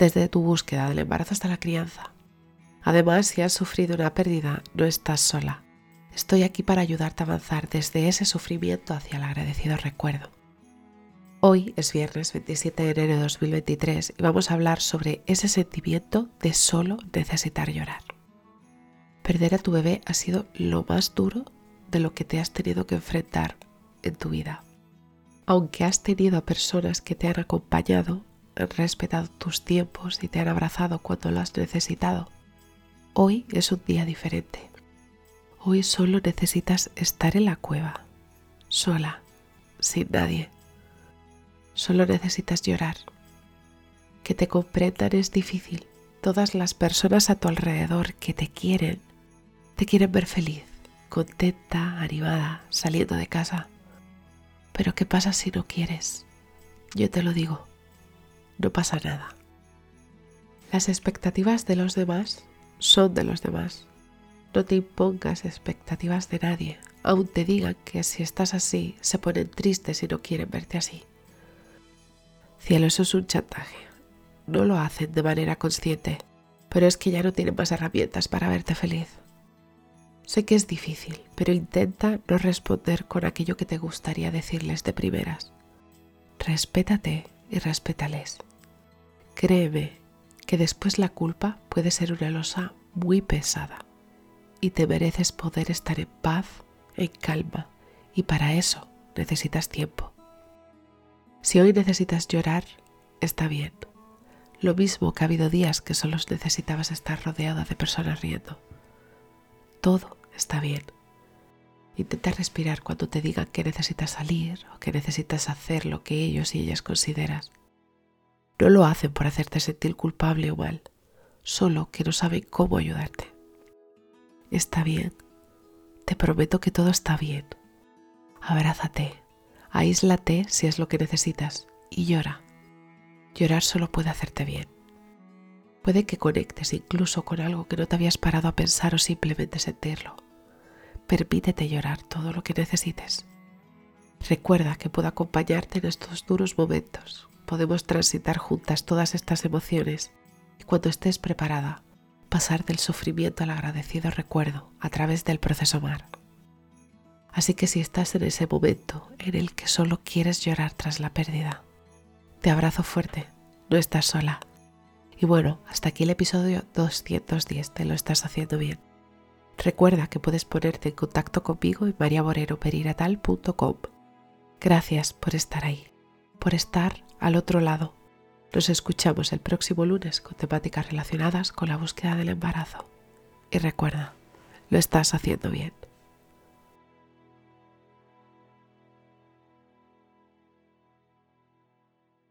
desde tu búsqueda del embarazo hasta la crianza. Además, si has sufrido una pérdida, no estás sola. Estoy aquí para ayudarte a avanzar desde ese sufrimiento hacia el agradecido recuerdo. Hoy es viernes 27 de enero de 2023 y vamos a hablar sobre ese sentimiento de solo necesitar llorar. Perder a tu bebé ha sido lo más duro de lo que te has tenido que enfrentar en tu vida. Aunque has tenido a personas que te han acompañado, respetado tus tiempos y te han abrazado cuando lo has necesitado. Hoy es un día diferente. Hoy solo necesitas estar en la cueva, sola, sin nadie. Solo necesitas llorar. Que te comprendan es difícil. Todas las personas a tu alrededor que te quieren, te quieren ver feliz, contenta, animada, saliendo de casa. Pero ¿qué pasa si no quieres? Yo te lo digo, no pasa nada. Las expectativas de los demás son de los demás. No te impongas expectativas de nadie, aun te digan que si estás así se ponen tristes y no quieren verte así. Cielo, eso es un chantaje. No lo hacen de manera consciente, pero es que ya no tienen más herramientas para verte feliz. Sé que es difícil, pero intenta no responder con aquello que te gustaría decirles de primeras. Respétate y respétales. Créeme que después la culpa puede ser una losa muy pesada y te mereces poder estar en paz, en calma, y para eso necesitas tiempo. Si hoy necesitas llorar, está bien. Lo mismo que ha habido días que solo necesitabas estar rodeada de personas riendo. Todo está bien. Intenta respirar cuando te digan que necesitas salir o que necesitas hacer lo que ellos y ellas consideras. No lo hacen por hacerte sentir culpable o mal, solo que no saben cómo ayudarte. Está bien. Te prometo que todo está bien. Abrázate, aíslate si es lo que necesitas y llora. Llorar solo puede hacerte bien. Puede que conectes incluso con algo que no te habías parado a pensar o simplemente sentirlo. Permítete llorar todo lo que necesites. Recuerda que puedo acompañarte en estos duros momentos podemos transitar juntas todas estas emociones y cuando estés preparada, pasar del sufrimiento al agradecido recuerdo a través del proceso mar. Así que si estás en ese momento en el que solo quieres llorar tras la pérdida, te abrazo fuerte, no estás sola. Y bueno, hasta aquí el episodio 210, te lo estás haciendo bien. Recuerda que puedes ponerte en contacto conmigo en mariaboreroperinatal.com. Gracias por estar ahí, por estar al otro lado. Nos escuchamos el próximo lunes con temáticas relacionadas con la búsqueda del embarazo. Y recuerda, lo estás haciendo bien.